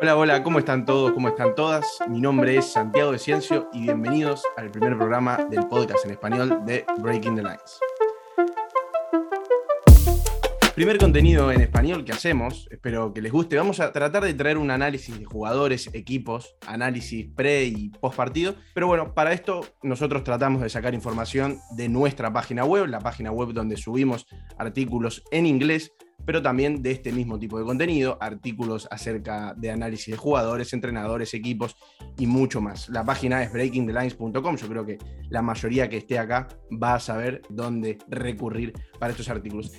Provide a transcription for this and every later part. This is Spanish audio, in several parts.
Hola, hola, ¿cómo están todos? ¿Cómo están todas? Mi nombre es Santiago de Ciencio y bienvenidos al primer programa del podcast en español de Breaking the Lines. Primer contenido en español que hacemos, espero que les guste. Vamos a tratar de traer un análisis de jugadores, equipos, análisis pre y post partido. Pero bueno, para esto nosotros tratamos de sacar información de nuestra página web, la página web donde subimos artículos en inglés pero también de este mismo tipo de contenido, artículos acerca de análisis de jugadores, entrenadores, equipos y mucho más. La página es breakingthelines.com, yo creo que la mayoría que esté acá va a saber dónde recurrir para estos artículos.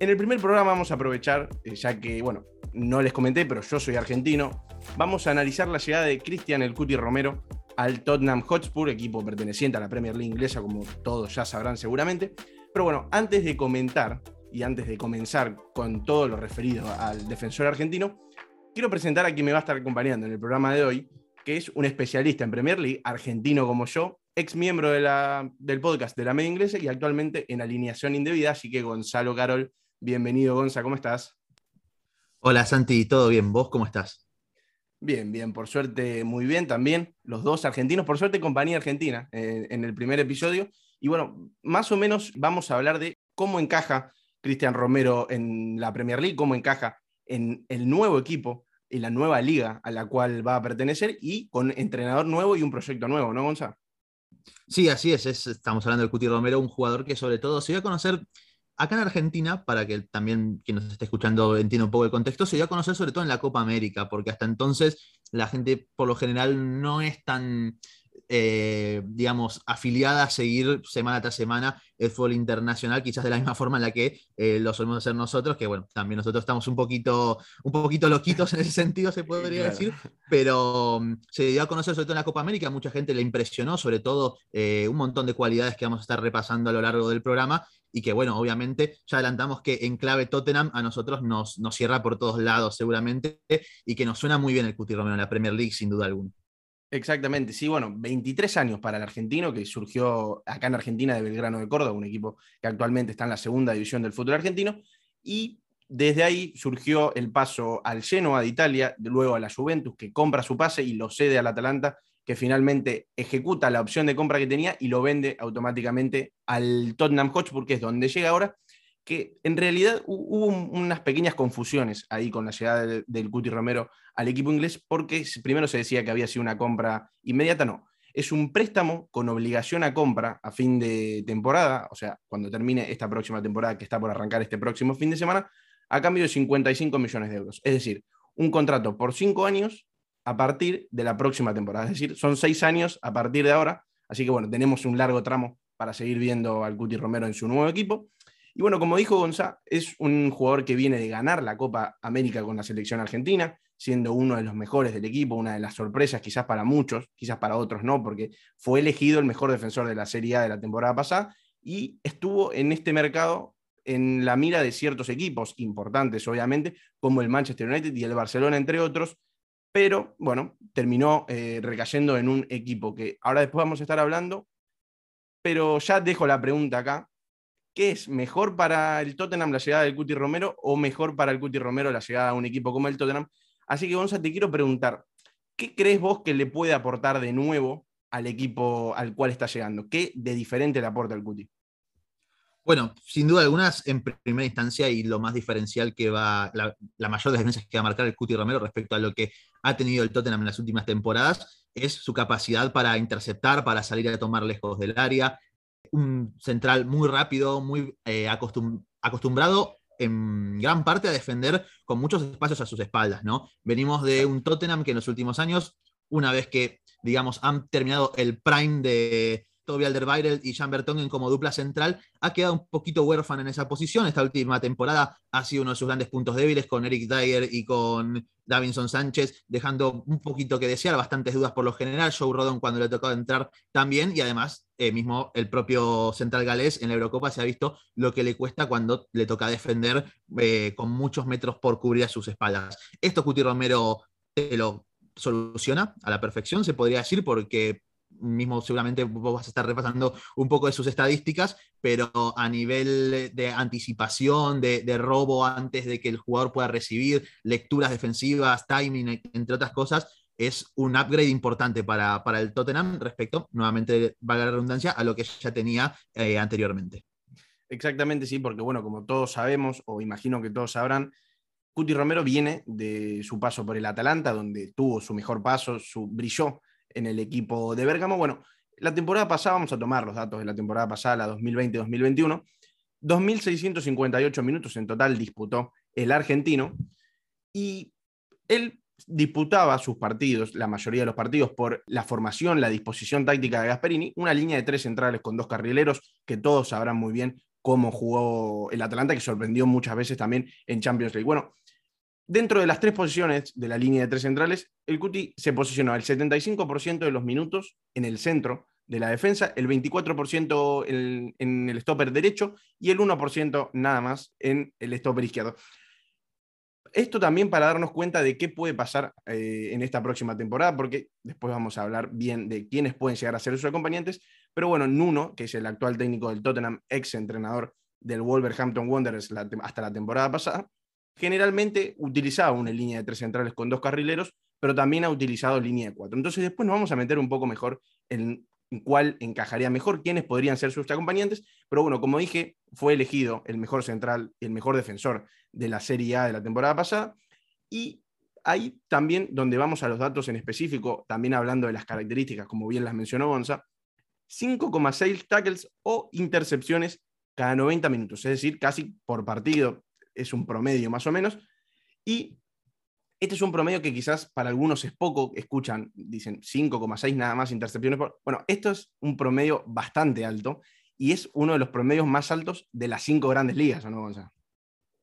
En el primer programa vamos a aprovechar, eh, ya que, bueno, no les comenté, pero yo soy argentino, vamos a analizar la llegada de Cristian El Cuti Romero al Tottenham Hotspur, equipo perteneciente a la Premier League inglesa, como todos ya sabrán seguramente. Pero bueno, antes de comentar y antes de comenzar con todo lo referido al defensor argentino, quiero presentar a quien me va a estar acompañando en el programa de hoy, que es un especialista en Premier League, argentino como yo, ex miembro de la, del podcast de la media inglesa y actualmente en alineación indebida, así que Gonzalo Carol, bienvenido Gonza, ¿cómo estás? Hola Santi, ¿todo bien? ¿Vos cómo estás? Bien, bien, por suerte muy bien también, los dos argentinos, por suerte compañía argentina eh, en el primer episodio. Y bueno, más o menos vamos a hablar de cómo encaja Cristian Romero en la Premier League, cómo encaja en el nuevo equipo, y la nueva liga a la cual va a pertenecer y con entrenador nuevo y un proyecto nuevo, ¿no, Gonzalo? Sí, así es, estamos hablando del Cuti Romero, un jugador que sobre todo se dio a conocer acá en Argentina, para que también quien nos esté escuchando entienda un poco el contexto, se dio a conocer sobre todo en la Copa América, porque hasta entonces la gente por lo general no es tan eh, digamos, afiliada a seguir semana tras semana el fútbol internacional, quizás de la misma forma en la que eh, lo solemos hacer nosotros, que bueno, también nosotros estamos un poquito, un poquito loquitos en ese sentido, se podría decir, pero mm, se dio a conocer sobre todo en la Copa América, mucha gente le impresionó, sobre todo eh, un montón de cualidades que vamos a estar repasando a lo largo del programa, y que bueno, obviamente ya adelantamos que en clave Tottenham a nosotros nos, nos cierra por todos lados seguramente, y que nos suena muy bien el Cuti Romero en la Premier League, sin duda alguna. Exactamente, sí, bueno, 23 años para el argentino, que surgió acá en Argentina de Belgrano de Córdoba, un equipo que actualmente está en la segunda división del fútbol argentino, y desde ahí surgió el paso al Genoa de Italia, luego a la Juventus, que compra su pase y lo cede al Atalanta, que finalmente ejecuta la opción de compra que tenía y lo vende automáticamente al Tottenham Hotspur, que es donde llega ahora, que en realidad hubo unas pequeñas confusiones ahí con la llegada del, Cuti Romero al equipo inglés, porque primero se decía que había sido una compra inmediata, no. Es un préstamo con obligación a compra a fin de temporada, o sea, cuando termine esta próxima temporada que está por arrancar este próximo fin de semana, a cambio de 55 millones de euros. Es decir, un contrato por cinco años a partir de la próxima temporada. Es decir, son seis años a partir de ahora. Así que bueno, tenemos un largo tramo para seguir viendo al Cuti Romero en su nuevo equipo. Y bueno, como dijo Gonzá, es un jugador que viene de ganar la Copa América con la selección argentina, siendo uno de los mejores del equipo, una de las sorpresas quizás para muchos, quizás para otros no, porque fue elegido el mejor defensor de la Serie A de la temporada pasada y estuvo en este mercado en la mira de ciertos equipos importantes, obviamente, como el Manchester United y el Barcelona, entre otros, pero bueno, terminó eh, recayendo en un equipo que ahora después vamos a estar hablando, pero ya dejo la pregunta acá, ¿Qué es mejor para el Tottenham la llegada del Cuti Romero o mejor para el Cuti Romero la llegada a un equipo como el Tottenham? Así que, Gonza, te quiero preguntar, ¿qué crees vos que le puede aportar de nuevo al equipo al cual está llegando? ¿Qué de diferente le aporta el Cuti? Bueno, sin duda algunas, en primera instancia, y lo más diferencial que va, la, mayor diferencia que va a marcar el Cuti Romero respecto a lo que ha tenido el Tottenham en las últimas temporadas, es su capacidad para interceptar, para salir a tomar lejos del área, un central muy rápido, muy eh, acostumbrado en gran parte a defender con muchos espacios a sus espaldas, ¿no? Venimos de un Tottenham que en los últimos años, una vez que, digamos, han terminado el prime de Toby Alderweireld y Jan Bertongen como dupla central, ha quedado un poquito huérfano en esa posición. Esta última temporada ha sido uno de sus grandes puntos débiles con Eric Dyer y con Davinson Sánchez, dejando un poquito que desear, bastantes dudas por lo general. Joe Rodon cuando le tocó entrar también, y además, eh, mismo el propio central galés en la Eurocopa se ha visto lo que le cuesta cuando le toca defender eh, con muchos metros por cubrir a sus espaldas. Esto Cuti Romero te lo soluciona a la perfección, se podría decir, porque mismo seguramente vos vas a estar repasando un poco de sus estadísticas, pero a nivel de anticipación, de, robo antes de que el jugador pueda recibir, lecturas defensivas, timing, entre otras cosas, es un upgrade importante para, el Tottenham respecto, nuevamente, valga la redundancia, a lo que ya tenía eh, anteriormente. Exactamente, sí, porque bueno, como todos sabemos, o imagino que todos sabrán, Cuti Romero viene de su paso por el Atalanta, donde tuvo su mejor paso, su, brilló en el equipo de Bérgamo. Bueno, la temporada pasada, vamos a tomar los datos de la temporada pasada, la 2020-2021, 2.658 minutos en total disputó el argentino y él disputaba sus partidos, la mayoría de los partidos, por la formación, la disposición táctica de Gasperini, una línea de tres centrales con dos carrileros, que todos sabrán muy bien cómo jugó el Atalanta, que sorprendió muchas veces también en Champions League. Bueno, dentro de las tres posiciones de la línea de tres centrales, el Cuti se posicionó el 75% de los minutos en el centro de la defensa, el 24% en, en el stopper derecho y el 1% nada más en el stopper izquierdo. Esto también para darnos cuenta de qué puede pasar eh, en esta próxima temporada, porque después vamos a hablar bien de quiénes pueden llegar a ser sus acompañantes. Pero bueno, Nuno, que es el actual técnico del Tottenham, ex entrenador del Wolverhampton Wanderers hasta la temporada pasada, generalmente utilizaba una línea de tres centrales con dos carrileros, pero también ha utilizado línea de cuatro. Entonces después nos vamos a meter un poco mejor en cuál encajaría mejor, quiénes podrían ser sus acompañantes, pero bueno, como dije, fue elegido el mejor central el mejor defensor de la Serie A de la temporada pasada, y ahí también donde vamos a los datos en específico, también hablando de las características, como bien las mencionó Gonza, 5,6 tackles o intercepciones cada 90 minutos, es decir, casi por partido, es un promedio más o menos, y este es un promedio que quizás para algunos es poco, escuchan, dicen 5,6 nada más intercepciones por... Bueno, esto es un promedio bastante alto y es uno de los promedios más altos de las cinco grandes ligas, ¿no, Gonzalo?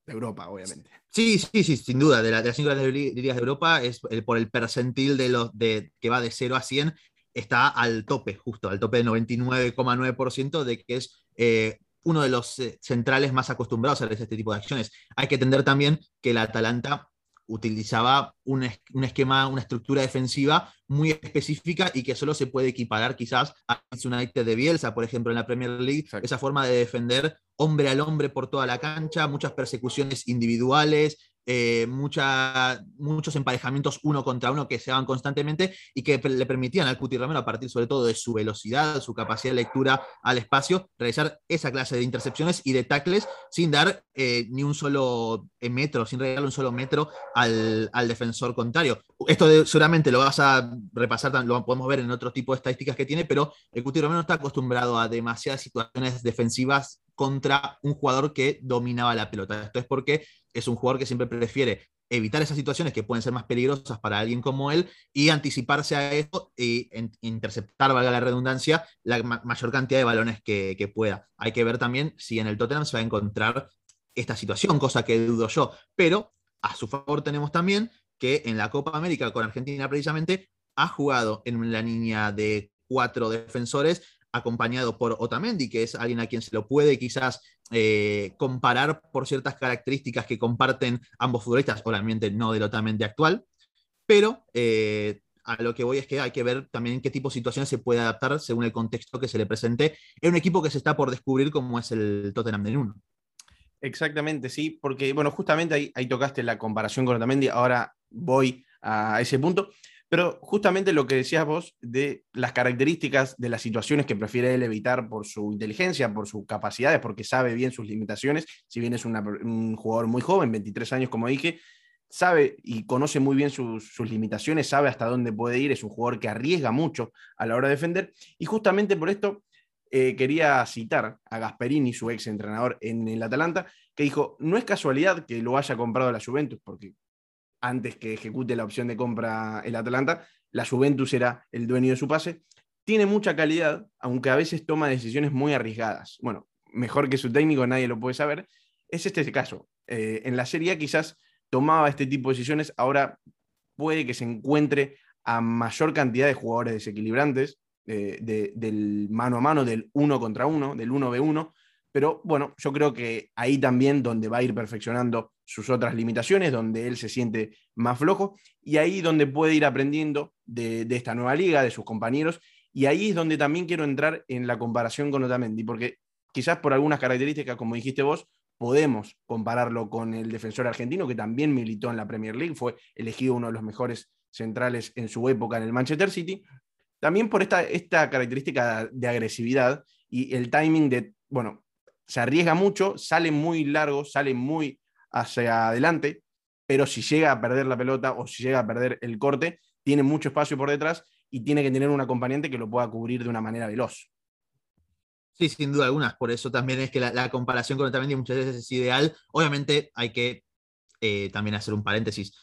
De Europa, obviamente. Sí, sí, sí, sin duda. De, las cinco grandes ligas de Europa, es por el percentil de los de, que va de 0 a 100, está al tope, justo, al tope de 99,9% de que es eh, uno de los eh, centrales más acostumbrados a este tipo de acciones. Hay que entender también que la Atalanta utilizaba un, esquema, una estructura defensiva muy específica y que solo se puede equiparar quizás a United de Bielsa, por ejemplo, en la Premier League, esa forma de defender hombre al hombre por toda la cancha, muchas persecuciones individuales, eh, muchos emparejamientos uno contra uno que se daban constantemente y que le permitían al Cuti Romero, a partir sobre todo de su velocidad, su capacidad de lectura al espacio, realizar esa clase de intercepciones y de tackles sin dar eh, ni un solo eh, metro, sin regalar un solo metro al, defensor contrario. Esto seguramente lo vas a repasar, lo podemos ver en otro tipo de estadísticas que tiene, pero el Cuti Romero está acostumbrado a demasiadas situaciones defensivas contra un jugador que dominaba la pelota. Esto es porque es un jugador que siempre prefiere evitar esas situaciones que pueden ser más peligrosas para alguien como él y anticiparse a eso e interceptar, valga la redundancia, la mayor cantidad de balones que, pueda. Hay que ver también si en el Tottenham se va a encontrar esta situación, cosa que dudo yo. Pero a su favor tenemos también que en la Copa América con Argentina precisamente ha jugado en la línea de cuatro defensores acompañado por Otamendi, que es alguien a quien se lo puede quizás eh, comparar por ciertas características que comparten ambos futbolistas, obviamente no del Otamendi actual, pero eh, a lo que voy es que hay que ver también qué tipo de situaciones se puede adaptar según el contexto que se le presente en un equipo que se está por descubrir como es el Tottenham de Nuno. Exactamente, sí, porque bueno, justamente ahí, ahí tocaste la comparación con Otamendi, ahora voy a ese punto. Pero justamente lo que decías vos de las características de las situaciones que prefiere él evitar por su inteligencia, por sus capacidades, porque sabe bien sus limitaciones, si bien es un jugador muy joven, 23 años como dije, sabe y conoce muy bien sus, limitaciones, sabe hasta dónde puede ir, es un jugador que arriesga mucho a la hora de defender. Y justamente por esto eh, quería citar a Gasperini, su ex entrenador en el Atalanta, que dijo, no es casualidad que lo haya comprado la Juventus, porque antes que ejecute la opción de compra el Atalanta, la Juventus era el dueño de su pase. Tiene mucha calidad, aunque a veces toma decisiones muy arriesgadas. Bueno, mejor que su técnico, nadie lo puede saber. Es este el caso. Eh, en la Serie quizás tomaba este tipo de decisiones, ahora puede que se encuentre a mayor cantidad de jugadores desequilibrantes, eh, del mano a mano, del uno contra uno, del 1v1, pero bueno, yo creo que ahí también donde va a ir perfeccionando sus otras limitaciones, donde él se siente más flojo y ahí donde puede ir aprendiendo de, esta nueva liga, de sus compañeros Y ahí es donde también quiero entrar en la comparación con Otamendi, porque quizás por algunas características, como dijiste vos, podemos compararlo con el defensor argentino, que también militó en la Premier League, fue elegido uno de los mejores centrales en su época en el Manchester City, también por esta, esta característica de agresividad y el timing de, bueno, se arriesga mucho, sale muy largo, sale muy hacia adelante, pero si llega a perder la pelota o si llega a perder el corte, tiene mucho espacio por detrás y tiene que tener un acompañante que lo pueda cubrir de una manera veloz. Sí, sin duda alguna. Por eso también es que la, comparación con Otamendi muchas veces es ideal. Obviamente hay que eh, también hacer un paréntesis.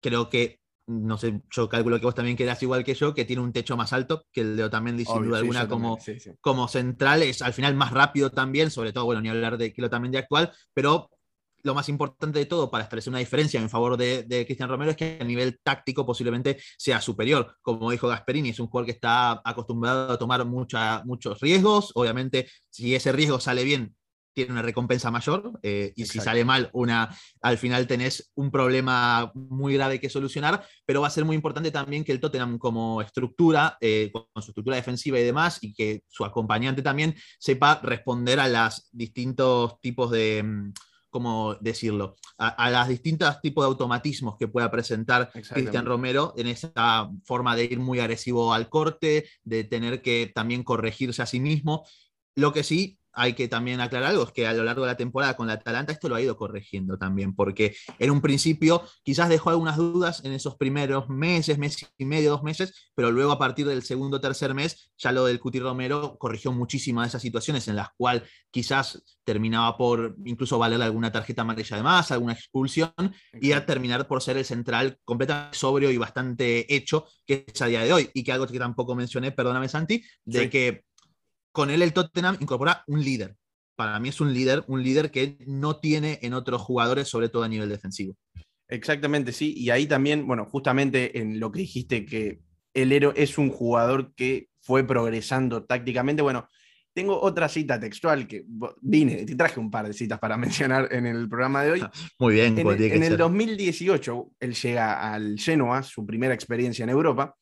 Creo que, no sé, yo calculo que vos también querás igual que yo, que tiene un techo más alto que el de Otamendi, sin duda alguna, como, como central. Es al final más rápido también, sobre todo, bueno, ni hablar de que el Otamendi actual, pero lo más importante de todo para establecer una diferencia en favor de, Cristian Romero es que a nivel táctico posiblemente sea superior. Como dijo Gasperini, es un jugador que está acostumbrado a tomar muchos riesgos. Obviamente, si ese riesgo sale bien, tiene una recompensa mayor eh, y si sale mal, una, al final tenés un problema muy grave que solucionar, pero va a ser muy importante también que el Tottenham como estructura, eh, con su estructura defensiva y demás, y que su acompañante también sepa responder a los distintos tipos de... Mm, ¿cómo decirlo? A, los distintos tipos de automatismos que pueda presentar Cristian Romero en esa forma de ir muy agresivo al corte, de tener que también corregirse a sí mismo. Lo que sí hay que también aclarar algo, es que a lo largo de la temporada con la Atalanta esto lo ha ido corrigiendo también, porque en un principio quizás dejó algunas dudas en esos primeros meses, mes y medio, dos meses, pero luego a partir del segundo o tercer mes, ya lo del Cuti Romero corrigió muchísimas de esas situaciones en las cuales quizás terminaba por incluso valer alguna tarjeta amarilla de más, alguna expulsión, y a terminar por ser el central completamente sobrio y bastante hecho que es a día de hoy. Y que algo que tampoco mencioné, perdóname Santi, de que con él el Tottenham incorpora un líder. Para mí es un líder, un líder que no tiene en otros jugadores, sobre todo a nivel defensivo. Exactamente, sí. Y ahí también, bueno, justamente en lo que dijiste que el héroe es un jugador que fue progresando tácticamente. Bueno, tengo otra cita textual que vine, te traje un par de citas para mencionar en el programa de hoy. Muy bien, en, en el 2018 él llega al Genoa, su primera experiencia en Europa.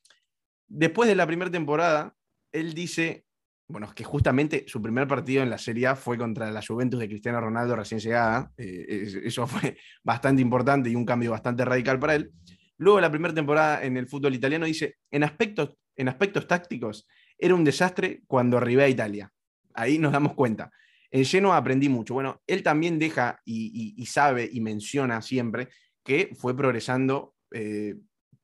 Después de la primera temporada, él dice bueno, es que justamente su primer partido en la Serie A fue contra la Juventus de Cristiano Ronaldo recién llegada. Eh, eso fue bastante importante y un cambio bastante radical para él. Luego, la primera temporada en el fútbol italiano dice, en aspectos, en aspectos tácticos, era un desastre cuando arribé a Italia. Ahí nos damos cuenta. En lleno aprendí mucho. Bueno, él también deja y, sabe y menciona siempre que fue progresando eh,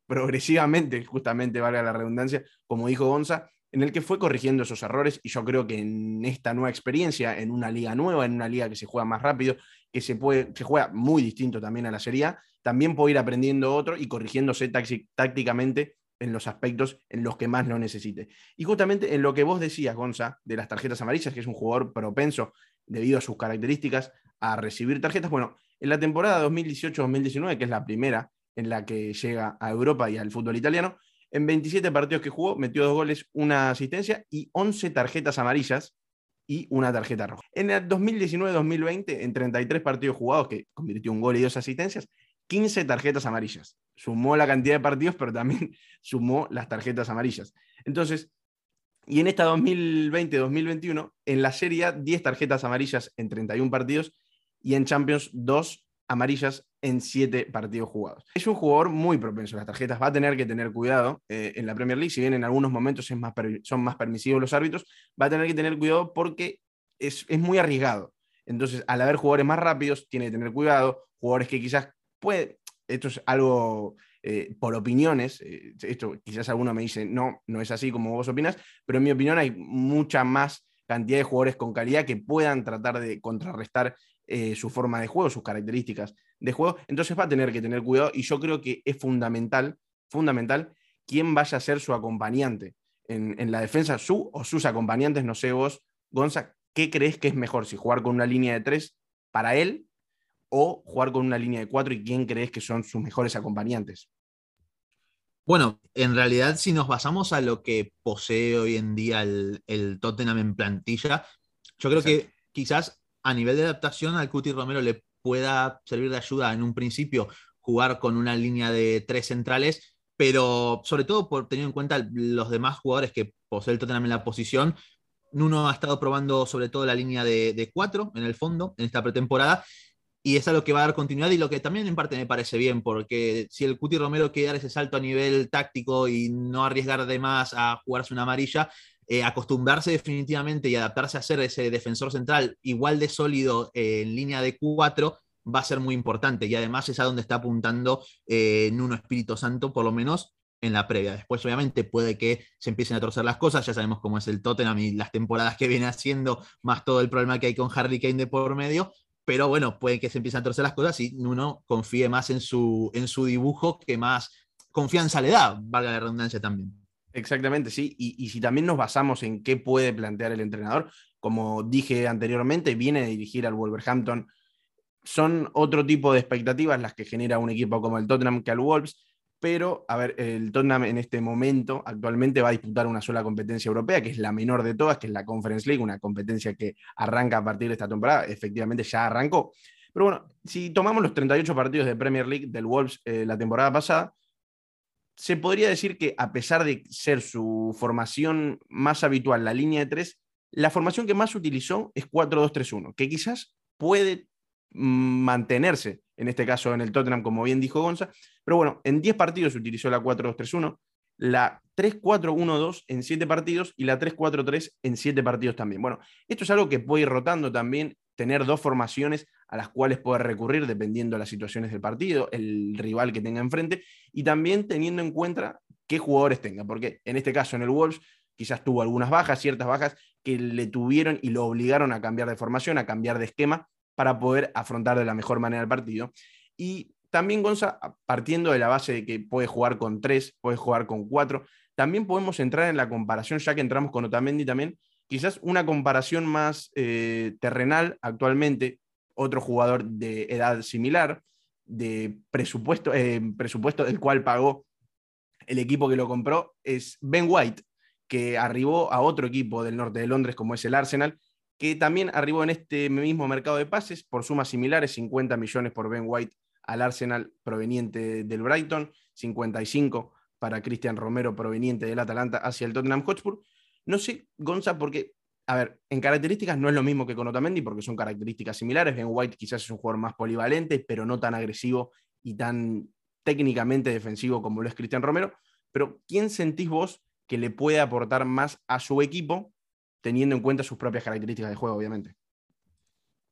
progresivamente, justamente, valga la redundancia, como dijo Gonza, en el que fue corrigiendo esos errores y yo creo que en esta nueva experiencia, en una liga nueva, en una liga que se juega más rápido, que se, puede, se juega muy distinto también a la Serie A, también puede ir aprendiendo otro y corrigiéndose tácticamente en los aspectos en los que más lo necesite. Y justamente en lo que vos decías, Gonza, de las tarjetas amarillas, que es un jugador propenso debido a sus características a recibir tarjetas, bueno, en la temporada 2018-2019, que es la primera en la que llega a Europa y al fútbol italiano, en 27 partidos que jugó, metió dos goles, una asistencia y 11 tarjetas amarillas y una tarjeta roja. En el 2019-2020, en 33 partidos jugados, que convirtió un gol y dos asistencias, 15 tarjetas amarillas. Sumó la cantidad de partidos, pero también sumó las tarjetas amarillas. Entonces, y en esta 2020-2021, en la Serie 10 tarjetas amarillas en 31 partidos y en Champions 2 amarillas en siete partidos jugados. Es un jugador muy propenso a las tarjetas, va a tener que tener cuidado eh, en la Premier League, si bien en algunos momentos es más son más permisivos los árbitros, va a tener que tener cuidado porque es, muy arriesgado. Entonces, al haber jugadores más rápidos, tiene que tener cuidado, jugadores que quizás puede, esto es algo eh, por opiniones, eh, esto quizás alguno me dice, no, no es así como vos opinas, pero en mi opinión hay mucha más cantidad de jugadores con calidad que puedan tratar de contrarrestar eh, su forma de juego, sus características de juego. Entonces va a tener que tener cuidado y yo creo que es fundamental, fundamental, quién vaya a ser su acompañante en, la defensa, su o sus acompañantes, no sé vos, Gonza, ¿qué crees que es mejor? Si jugar con una línea de tres para él o jugar con una línea de cuatro y quién crees que son sus mejores acompañantes. Bueno, en realidad, si nos basamos a lo que posee hoy en día el, Tottenham en plantilla, yo creo que quizás a nivel de adaptación al Cuti Romero le pueda servir de ayuda en un principio jugar con una línea de tres centrales pero sobre todo por tener en cuenta los demás jugadores que posee el Tottenham en la posición. Nuno ha estado probando sobre todo la línea de, cuatro en el fondo en esta pretemporada y es algo que va a dar continuidad y lo que también en parte me parece bien, porque si el Cuti Romero quiere dar ese salto a nivel táctico y no arriesgar de más a jugarse una amarilla, eh, acostumbrarse definitivamente y adaptarse a ser ese defensor central igual de sólido eh, en línea de cuatro va a ser muy importante y además es a donde está apuntando eh, Nuno Espíritu Santo, por lo menos en la previa. Después, obviamente, puede que se empiecen a torcer las cosas. Ya sabemos cómo es el Tottenham y las temporadas que viene haciendo, más todo el problema que hay con Harry Kane de por medio pero bueno, puede que se empiecen a torcer las cosas y uno confíe más en su, en su dibujo que más confianza le da, valga la redundancia también. Exactamente, sí. Y, si también nos basamos en qué puede plantear el entrenador, como dije anteriormente, viene a dirigir al Wolverhampton. Son otro tipo de expectativas las que genera un equipo como el Tottenham que al Wolves pero a ver, el Tottenham en este momento actualmente va a disputar una sola competencia europea, que es la menor de todas, que es la Conference League, una competencia que arranca a partir de esta temporada, efectivamente ya arrancó. Pero bueno, si tomamos los 38 partidos de Premier League del Wolves eh, la temporada pasada, se podría decir que a pesar de ser su formación más habitual, la línea de tres, la formación que más utilizó es 4-2-3-1, que quizás puede mm, mantenerse en este caso en el Tottenham, como bien dijo Gonza. Pero bueno, en 10 partidos utilizó la 4-2-3-1, la 3-4-1-2 en 7 partidos y la 3-4-3 en 7 partidos también. Bueno, esto es algo que puede ir rotando también, tener dos formaciones a las cuales poder recurrir dependiendo de las situaciones del partido, el rival que tenga enfrente y también teniendo en cuenta qué jugadores tenga, porque en este caso en el Wolves quizás tuvo algunas bajas, ciertas bajas que le tuvieron y lo obligaron a cambiar de formación, a cambiar de esquema para poder afrontar de la mejor manera el partido. Y también Gonza, partiendo de la base de que puede jugar con tres, puede jugar con cuatro, también podemos entrar en la comparación, ya que entramos con Otamendi también, quizás una comparación más eh, terrenal actualmente, otro jugador de edad similar, de presupuesto, eh, presupuesto del cual pagó el equipo que lo compró, es Ben White, que arribó a otro equipo del norte de Londres como es el Arsenal, que también arribó en este mismo mercado de pases por sumas similares, 50 millones por Ben White al Arsenal proveniente del Brighton, 55 para Cristian Romero proveniente del Atalanta hacia el Tottenham Hotspur. No sé, Gonza, porque, a ver, en características no es lo mismo que con Otamendi, porque son características similares. Ben White quizás es un jugador más polivalente, pero no tan agresivo y tan técnicamente defensivo como lo es Cristian Romero. Pero, ¿quién sentís vos que le puede aportar más a su equipo teniendo en cuenta sus propias características de juego, obviamente.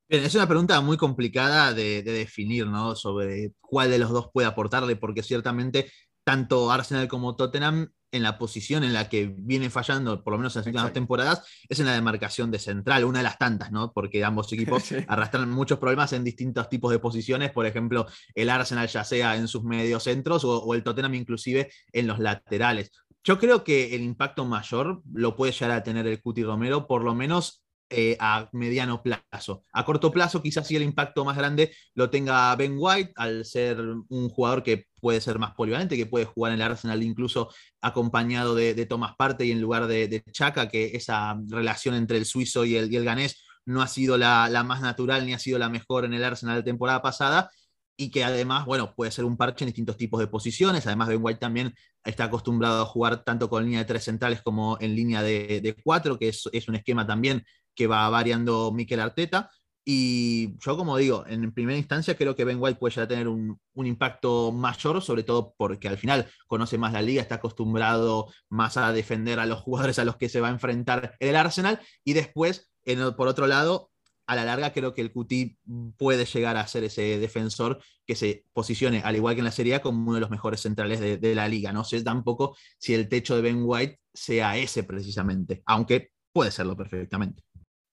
Es una pregunta muy complicada de, definir, ¿no? Sobre cuál de los dos puede aportarle, porque ciertamente tanto Arsenal como Tottenham en la posición en la que viene fallando, por lo menos en las últimas temporadas, es en la demarcación de central, una de las tantas, ¿no? Porque ambos equipos arrastran muchos problemas en distintos tipos de posiciones, por ejemplo, el Arsenal ya sea en sus mediocentros o, o el Tottenham inclusive en los laterales. Yo creo que el impacto mayor lo puede llegar a tener el Cuti Romero, por lo menos eh, a mediano plazo. A corto plazo, quizás sí el impacto más grande lo tenga Ben White, al ser un jugador que puede ser más polivalente, que puede jugar en el Arsenal incluso acompañado de, Thomas Parte y en lugar de, de, Chaka, que esa relación entre el suizo y el, y ganés no ha sido la, la, más natural ni ha sido la mejor en el Arsenal de temporada pasada y que además, bueno, puede ser un parche en distintos tipos de posiciones. Además, Ben White también está acostumbrado a jugar tanto con línea de tres centrales como en línea de, cuatro, que es, un esquema también que va variando Mikel Arteta. Y yo, como digo, en primera instancia creo que Ben White puede ya tener un, impacto mayor, sobre todo porque al final conoce más la liga, está acostumbrado más a defender a los jugadores a los que se va a enfrentar el Arsenal. Y después, por otro lado, a la larga creo que el QT puede llegar a ser ese defensor que se posicione, al igual que en la Serie A, como uno de los mejores centrales de, la liga. No sé tampoco si el techo de Ben White sea ese precisamente, aunque puede serlo perfectamente.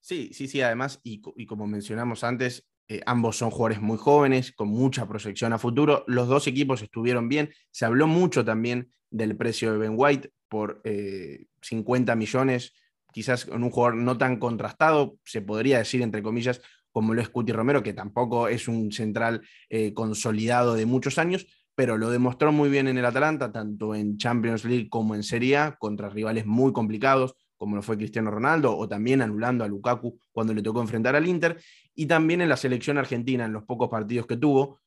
Sí, sí, sí, además, y, como mencionamos antes, eh, ambos son jugadores muy jóvenes, con mucha proyección a futuro. Los dos equipos estuvieron bien. Se habló mucho también del precio de Ben White por 50 eh, millones quizás con un jugador no tan contrastado, se podría decir entre comillas, como lo es Cuti Romero, que tampoco es un central eh, consolidado de muchos años, pero lo demostró muy bien en el Atalanta, tanto en Champions League como en Serie A, contra rivales muy complicados, como lo fue Cristiano Ronaldo, o también anulando a Lukaku cuando le tocó enfrentar al Inter, y también en la selección argentina, en los pocos partidos que tuvo,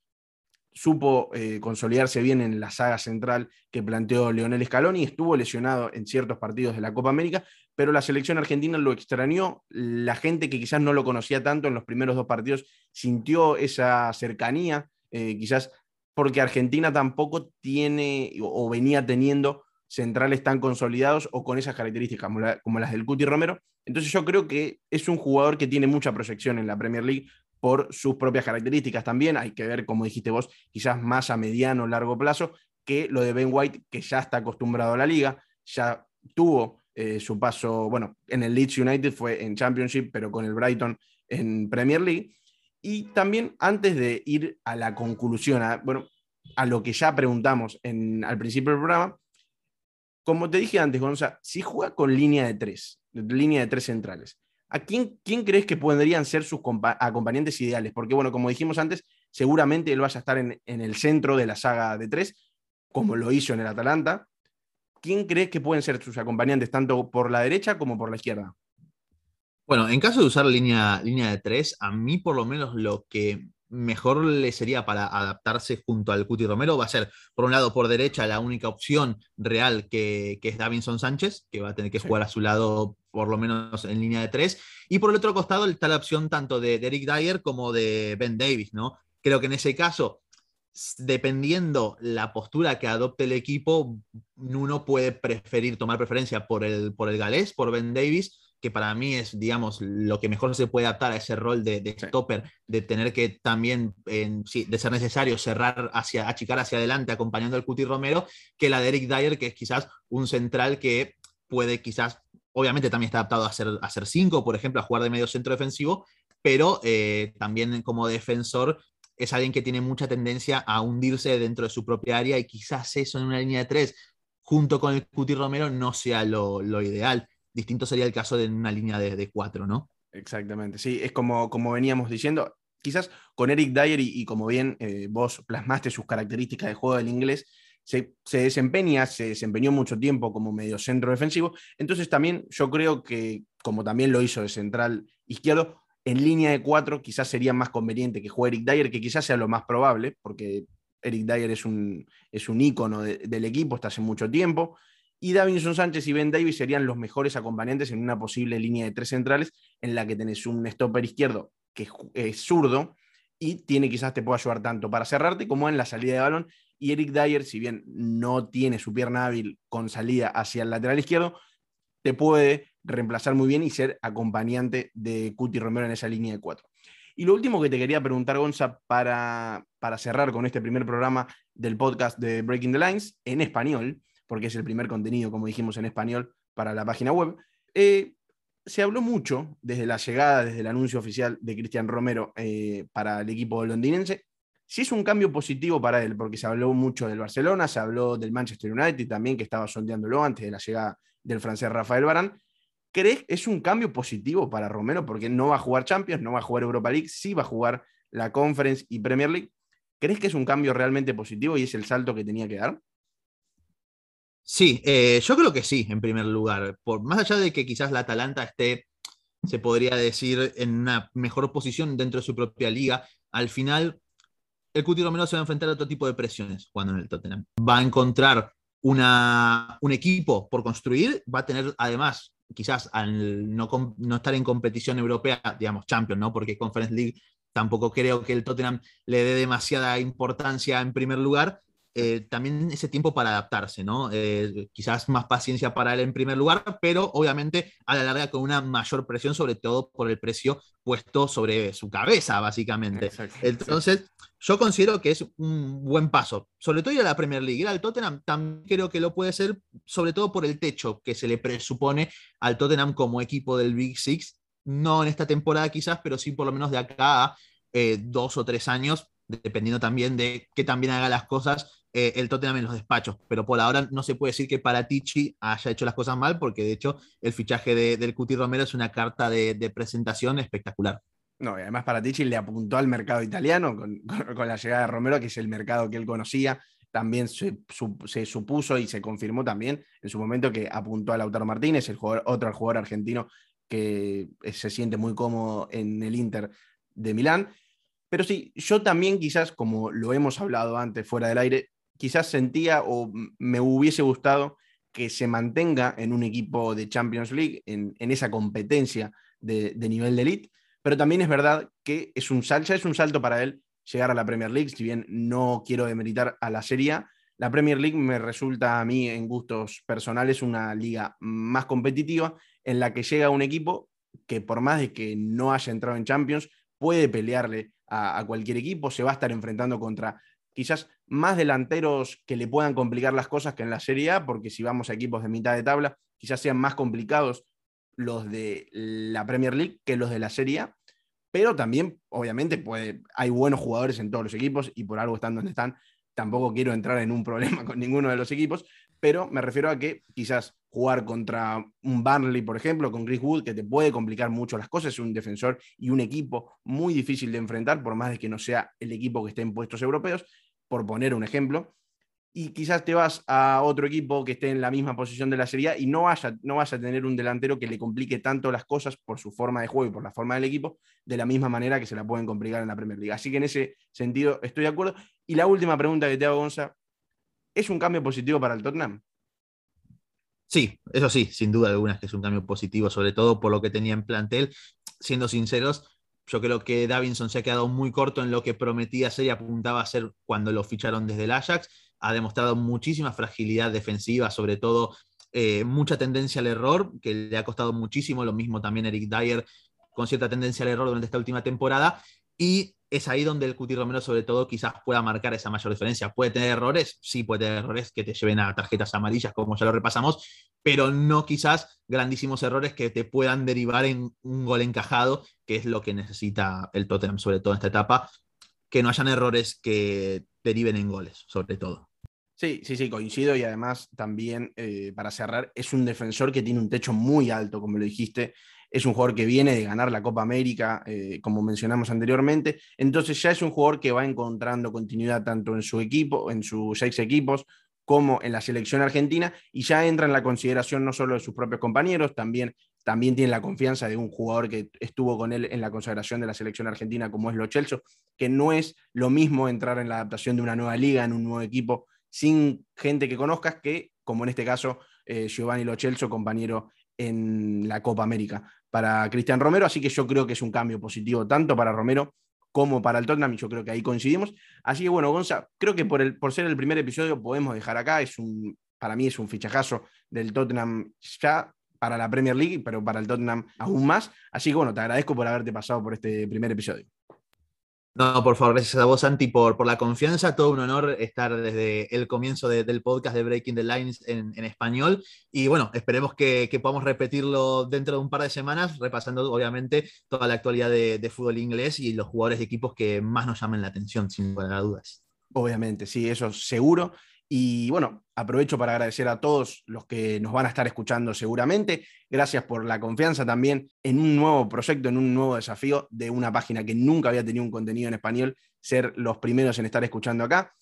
supo eh, consolidarse bien en la saga central que planteó Leonel Scaloni, estuvo lesionado en ciertos partidos de la Copa América, pero la selección argentina lo extrañó, la gente que quizás no lo conocía tanto en los primeros dos partidos sintió esa cercanía, eh, quizás porque Argentina tampoco tiene o venía teniendo centrales tan consolidados o con esas características como, las del Cuti Romero. Entonces yo creo que es un jugador que tiene mucha proyección en la Premier League por sus propias características también. Hay que ver, como dijiste vos, quizás más a mediano o largo plazo que lo de Ben White, que ya está acostumbrado a la liga, ya tuvo eh, su paso, bueno, en el Leeds United fue en Championship, pero con el Brighton en Premier League. Y también antes de ir a la conclusión, a, bueno, a lo que ya preguntamos en, al principio del programa, como te dije antes, Gonza, si juega con línea de tres, línea de tres centrales, ¿a quién, quién crees que podrían ser sus acompañantes ideales? Porque, bueno, como dijimos antes, seguramente él vaya a estar en, el centro de la saga de tres, como lo hizo en el Atalanta. ¿Quién crees que pueden ser sus acompañantes, tanto por la derecha como por la izquierda? Bueno, en caso de usar línea, línea de tres, a mí por lo menos lo que mejor le sería para adaptarse junto al Cuti Romero va a ser, por un lado, por derecha, la única opción real que, es Davinson Sánchez, que va a tener que jugar a su lado por lo menos en línea de tres. Y por el otro costado está la opción tanto de, Eric Dyer como de Ben Davis, ¿no? Creo que en ese caso, dependiendo la postura que adopte el equipo, uno puede preferir tomar preferencia por el, por el galés, por Ben Davis, que para mí es, digamos, lo que mejor se puede adaptar a ese rol de, de stopper, de tener que también, de ser necesario, cerrar hacia, achicar hacia adelante acompañando al Cuti Romero, que la de Eric Dyer, que es quizás un central que puede quizás, obviamente también está adaptado a ser, a ser cinco, por ejemplo, a jugar de medio centro defensivo, pero eh, también como defensor es alguien que tiene mucha tendencia a hundirse dentro de su propia área y quizás eso en una línea de tres junto con el Cuti Romero no sea lo, lo ideal. Distinto sería el caso de una línea de, cuatro, ¿no? Exactamente, sí, es como, como veníamos diciendo, quizás con Eric Dyer y, como bien eh, vos plasmaste sus características de juego del inglés, se, desempeña, se desempeñó mucho tiempo como medio centro defensivo, entonces también yo creo que, como también lo hizo de central izquierdo, en línea de cuatro quizás sería más conveniente que juegue Eric Dyer, que quizás sea lo más probable, porque Eric Dyer es un, es un ícono del equipo hasta hace mucho tiempo, y Davinson Sánchez y Ben Davis serían los mejores acompañantes en una posible línea de tres centrales en la que tenés un stopper izquierdo que es zurdo y tiene quizás te pueda ayudar tanto para cerrarte como en la salida de balón. Y Eric Dyer, si bien no tiene su pierna hábil con salida hacia el lateral izquierdo, te puede reemplazar muy bien y ser acompañante de Cuti Romero en esa línea de cuatro. Y lo último que te quería preguntar, Gonza, para, para cerrar con este primer programa del podcast de Breaking the Lines en español, porque es el primer contenido, como dijimos en español, para la página web. Eh, se habló mucho desde la llegada, desde el anuncio oficial de Cristian Romero eh, para el equipo londinense. Si es un cambio positivo para él, porque se habló mucho del Barcelona, se habló del Manchester United también, que estaba sondeándolo antes de la llegada del francés Rafael Barán. ¿Crees que es un cambio positivo para Romero? Porque no va a jugar Champions, no va a jugar Europa League, sí va a jugar la Conference y Premier League. ¿Crees que es un cambio realmente positivo y es el salto que tenía que dar? Sí, eh, yo creo que sí, en primer lugar. Por, más allá de que quizás la Atalanta esté, se podría decir, en una mejor posición dentro de su propia liga, al final el Cuti Romero se va a enfrentar a otro tipo de presiones cuando en el Tottenham. Va a encontrar una, un equipo por construir, va a tener además, quizás al no, no estar en competición europea, digamos, Champions, ¿no? Porque Conference League tampoco creo que el Tottenham le dé demasiada importancia en primer lugar eh, también ese tiempo para adaptarse, ¿no? Eh, quizás más paciencia para él en primer lugar, pero obviamente a la larga con una mayor presión, sobre todo por el precio puesto sobre su cabeza, básicamente. Entonces, yo considero que es un buen paso, sobre todo ir a la Premier League. Ir al Tottenham también creo que lo puede ser, sobre todo por el techo que se le presupone al Tottenham como equipo del Big Six, no en esta temporada quizás, pero sí por lo menos de acá a eh, dos o tres años, dependiendo también de que también haga las cosas eh, el Tottenham en los despachos. Pero por ahora no se puede decir que para Tichi haya hecho las cosas mal, porque de hecho el fichaje del Cuti Romero es una carta de, presentación espectacular. No, y además para Tichi le apuntó al mercado italiano con, la llegada de Romero, que es el mercado que él conocía. También se, supuso y se confirmó también en su momento que apuntó a Lautaro Martínez, el otro jugador argentino que se siente muy cómodo en el Inter de Milán. Pero sí, yo también quizás, como lo hemos hablado antes fuera del aire, quizás sentía o me hubiese gustado que se mantenga en un equipo de Champions League, en, esa competencia de, nivel de elite, pero también es verdad que es un es un salto para él llegar a la Premier League, si bien no quiero demeritar a la Serie la Premier League me resulta a mí en gustos personales una liga más competitiva en la que llega un equipo que por más de que no haya entrado en Champions, puede pelearle a cualquier equipo, se va a estar enfrentando contra quizás más delanteros que le puedan complicar las cosas que en la Serie A, porque si vamos a equipos de mitad de tabla, quizás sean más complicados los de la Premier League que los de la Serie A, pero también, obviamente, puede, hay buenos jugadores en todos los equipos y por algo están donde están. Tampoco quiero entrar en un problema con ninguno de los equipos, pero me refiero a que quizás jugar contra un Burnley, por ejemplo, con Chris Wood, que te puede complicar mucho las cosas, es un defensor y un equipo muy difícil de enfrentar, por más de que no sea el equipo que esté en puestos europeos, por poner un ejemplo, y quizás te vas a otro equipo que esté en la misma posición de la Serie y no, vaya, no vas a tener un delantero que le complique tanto las cosas por su forma de juego y por la forma del equipo, de la misma manera que se la pueden complicar en la Premier League. Así que en ese sentido estoy de acuerdo. Y la última pregunta que te hago, Gonza, ¿es un cambio positivo para el Tottenham? Sí, eso sí, sin duda alguna que es un cambio positivo, sobre todo por lo que tenía en plantel. Siendo sinceros, yo creo que Davinson se ha quedado muy corto en lo que prometía ser y apuntaba a ser cuando lo ficharon desde el Ajax. Ha demostrado muchísima fragilidad defensiva, sobre todo eh, mucha tendencia al error, que le ha costado muchísimo. Lo mismo también Eric Dyer con cierta tendencia al error durante esta última temporada. Y es ahí donde el Cuti Romero, sobre todo, quizás pueda marcar esa mayor diferencia. ¿Puede tener errores? Sí, puede tener errores que te lleven a tarjetas amarillas, como ya lo repasamos, pero no quizás grandísimos errores que te puedan derivar en un gol encajado, que es lo que necesita el Tottenham, sobre todo en esta etapa, que no hayan errores que deriven en goles, sobre todo. Sí, sí, sí, coincido y además también, eh, para cerrar, es un defensor que tiene un techo muy alto, como lo dijiste, es un jugador que viene de ganar la Copa América, eh, como mencionamos anteriormente, entonces ya es un jugador que va encontrando continuidad tanto en su equipo, en sus seis equipos, como en la selección argentina, y ya entra en la consideración no solo de sus propios compañeros, también, también tiene la confianza de un jugador que estuvo con él en la consagración de la selección argentina, como es Lo Chelso, que no es lo mismo entrar en la adaptación de una nueva liga, en un nuevo equipo, sin gente que conozcas, que, como en este caso, eh, Giovanni Lo Chelso, compañero en la Copa América para Cristian Romero, así que yo creo que es un cambio positivo tanto para Romero como para el Tottenham, y yo creo que ahí coincidimos. Así que bueno, Gonza, creo que por, el, por ser el primer episodio podemos dejar acá, es un, para mí es un fichajazo del Tottenham ya para la Premier League, pero para el Tottenham aún más. Así que bueno, te agradezco por haberte pasado por este primer episodio. No, por favor, gracias a vos, Santi, por, por la confianza. Todo un honor estar desde el comienzo del podcast de Breaking the Lines en, español. Y bueno, esperemos que, podamos repetirlo dentro de un par de semanas, repasando obviamente toda la actualidad de, de fútbol inglés y los jugadores de equipos que más nos llamen la atención, sin lugar a dudas. Obviamente, sí, eso seguro. Y bueno, aprovecho para agradecer a todos los que nos van a estar escuchando seguramente. Gracias por la confianza también en un nuevo proyecto, en un nuevo desafío de una página que nunca había tenido un contenido en español, ser los primeros en estar escuchando acá.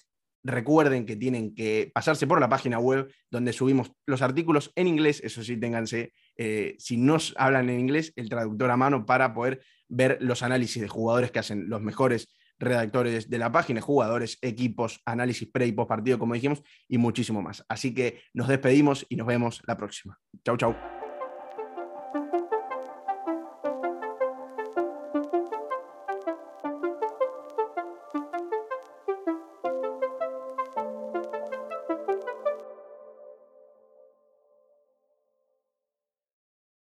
Recuerden que tienen que pasarse por la página web donde subimos los artículos en inglés, eso sí, ténganse, eh, si no hablan en inglés, el traductor a mano para poder ver los análisis de jugadores que hacen los mejores redactores de la página, jugadores, equipos, análisis pre y post partido, como dijimos, y muchísimo más. Así que nos despedimos y nos vemos la próxima. Chau, chau.